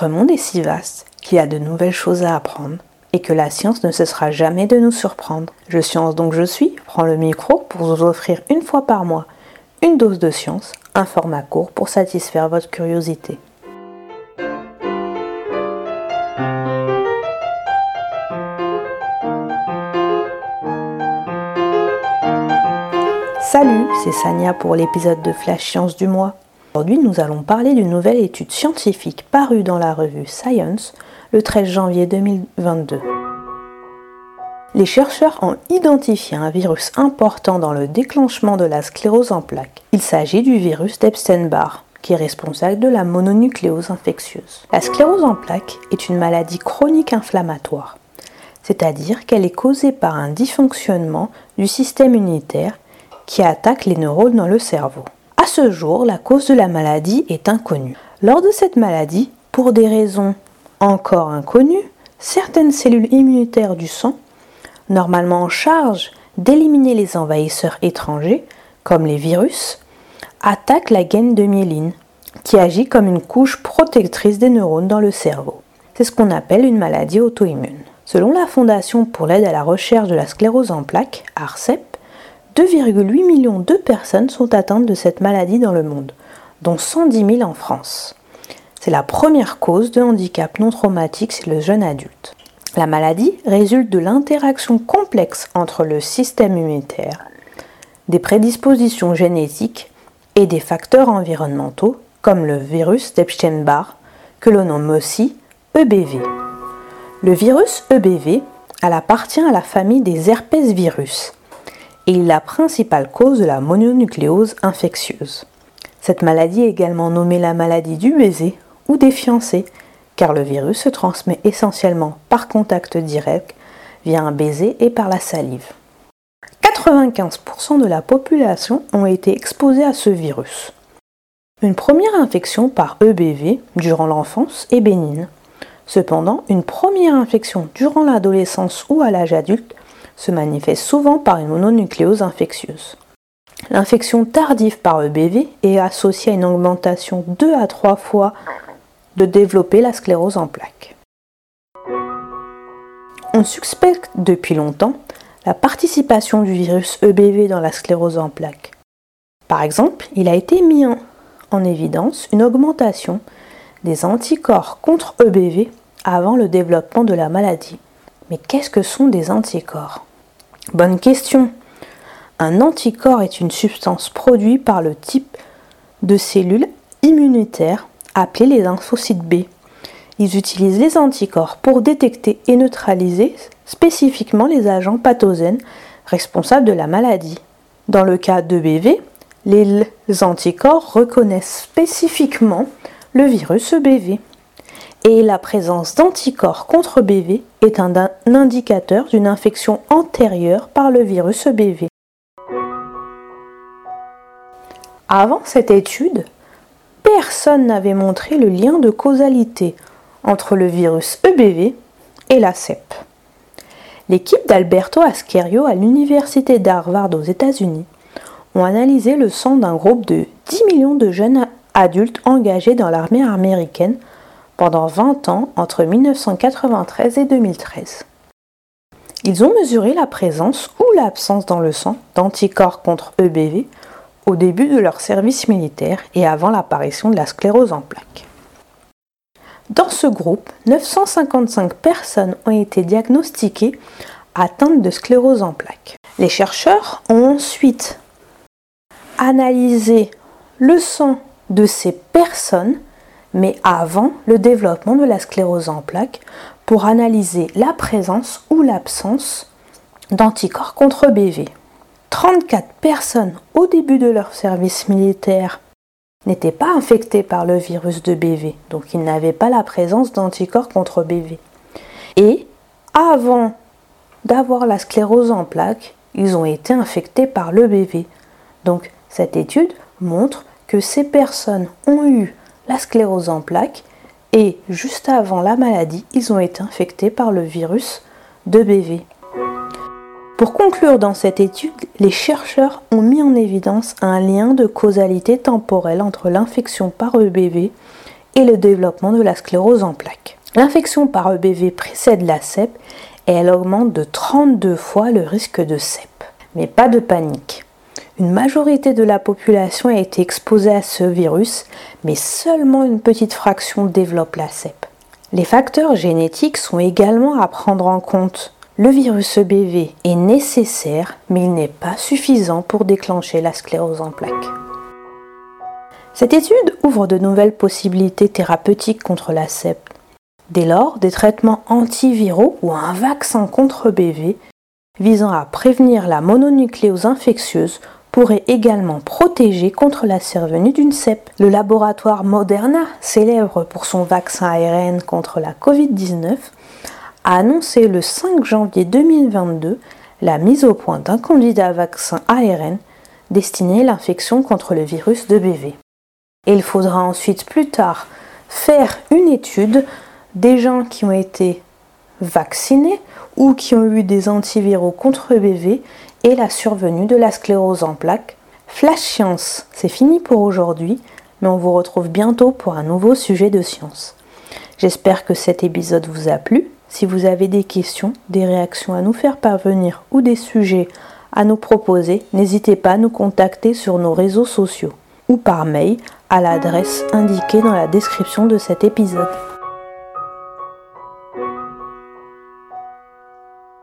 Notre monde est si vaste qu'il y a de nouvelles choses à apprendre et que la science ne cessera jamais de nous surprendre. Je science donc je suis prends le micro pour vous offrir une fois par mois une dose de science, un format court pour satisfaire votre curiosité. Salut, c'est Sania pour l'épisode de Flash Science du mois. Aujourd'hui, nous allons parler d'une nouvelle étude scientifique parue dans la revue Science le 13 janvier 2022. Les chercheurs ont identifié un virus important dans le déclenchement de la sclérose en plaques. Il s'agit du virus d'Epstein-Barr, qui est responsable de la mononucléose infectieuse. La sclérose en plaques est une maladie chronique inflammatoire, c'est-à-dire qu'elle est causée par un dysfonctionnement du système immunitaire qui attaque les neurones dans le cerveau. Ce jour, la cause de la maladie est inconnue. Lors de cette maladie, pour des raisons encore inconnues, certaines cellules immunitaires du sang, normalement en charge d'éliminer les envahisseurs étrangers, comme les virus, attaquent la gaine de myéline, qui agit comme une couche protectrice des neurones dans le cerveau. C'est ce qu'on appelle une maladie auto-immune. Selon la Fondation pour l'aide à la recherche de la sclérose en plaques, ARCEP, 2,8 millions de personnes sont atteintes de cette maladie dans le monde, dont 110 000 en France. C'est la première cause de handicap non traumatique chez le jeune adulte. La maladie résulte de l'interaction complexe entre le système immunitaire, des prédispositions génétiques et des facteurs environnementaux comme le virus d'Epstein-Barr que l'on nomme aussi EBV. Le virus EBV appartient à la famille des herpès virus et est la principale cause de la mononucléose infectieuse. Cette maladie est également nommée la maladie du baiser ou des fiancés, car le virus se transmet essentiellement par contact direct via un baiser et par la salive. 95% de la population ont été exposés à ce virus. Une première infection par EBV durant l'enfance est bénigne. Cependant, une première infection durant l'adolescence ou à l'âge adulte se manifeste souvent par une mononucléose infectieuse. L'infection tardive par EBV est associée à une augmentation 2 à 3 fois de développer la sclérose en plaques. On suspecte depuis longtemps la participation du virus EBV dans la sclérose en plaques. Par exemple, il a été mis en évidence une augmentation des anticorps contre EBV avant le développement de la maladie. Mais qu'est-ce que sont des anticorps? Bonne question. Un anticorps est une substance produite par le type de cellules immunitaires appelées les lymphocytes B. Ils utilisent les anticorps pour détecter et neutraliser spécifiquement les agents pathogènes responsables de la maladie. Dans le cas de BV, les anticorps reconnaissent spécifiquement le virus EBV et la présence d'anticorps contre BV est un indicateur d'une infection antérieure par le virus EBV. Avant cette étude, personne n'avait montré le lien de causalité entre le virus EBV et la CEP. L'équipe d'Alberto Askerio à l'université d'Harvard aux États-Unis ont analysé le sang d'un groupe de 10 millions de jeunes adultes engagés dans l'armée américaine pendant 20 ans entre 1993 et 2013. Ils ont mesuré la présence ou l'absence dans le sang d'anticorps contre EBV au début de leur service militaire et avant l'apparition de la sclérose en plaques. Dans ce groupe, 955 personnes ont été diagnostiquées atteintes de sclérose en plaques. Les chercheurs ont ensuite analysé le sang de ces personnes mais avant le développement de la sclérose en plaques pour analyser la présence ou l'absence d'anticorps contre BV. 34 personnes au début de leur service militaire n'étaient pas infectées par le virus de BV, donc ils n'avaient pas la présence d'anticorps contre BV. Et avant d'avoir la sclérose en plaques, ils ont été infectés par le BV. Donc cette étude montre que ces personnes ont eu la sclérose en plaques et juste avant la maladie, ils ont été infectés par le virus de BV. Pour conclure dans cette étude, les chercheurs ont mis en évidence un lien de causalité temporelle entre l'infection par EBV et le développement de la sclérose en plaques. L'infection par EBV précède la CEP et elle augmente de 32 fois le risque de CEP. Mais pas de panique. Une majorité de la population a été exposée à ce virus, mais seulement une petite fraction développe la CEP. Les facteurs génétiques sont également à prendre en compte. Le virus EBV est nécessaire, mais il n'est pas suffisant pour déclencher la sclérose en plaques. Cette étude ouvre de nouvelles possibilités thérapeutiques contre la CEP. Dès lors, des traitements antiviraux ou un vaccin contre EBV visant à prévenir la mononucléose infectieuse pourrait également protéger contre la survenue d'une CEP. Le laboratoire Moderna, célèbre pour son vaccin ARN contre la Covid-19, a annoncé le 5 janvier 2022 la mise au point d'un candidat vaccin ARN destiné à l'infection contre le virus de BV. Il faudra ensuite plus tard faire une étude des gens qui ont été vaccinés ou qui ont eu des antiviraux contre BV et la survenue de la sclérose en plaques. Flash Science, c'est fini pour aujourd'hui, mais on vous retrouve bientôt pour un nouveau sujet de science. J'espère que cet épisode vous a plu. Si vous avez des questions, des réactions à nous faire parvenir ou des sujets à nous proposer, n'hésitez pas à nous contacter sur nos réseaux sociaux ou par mail à l'adresse indiquée dans la description de cet épisode.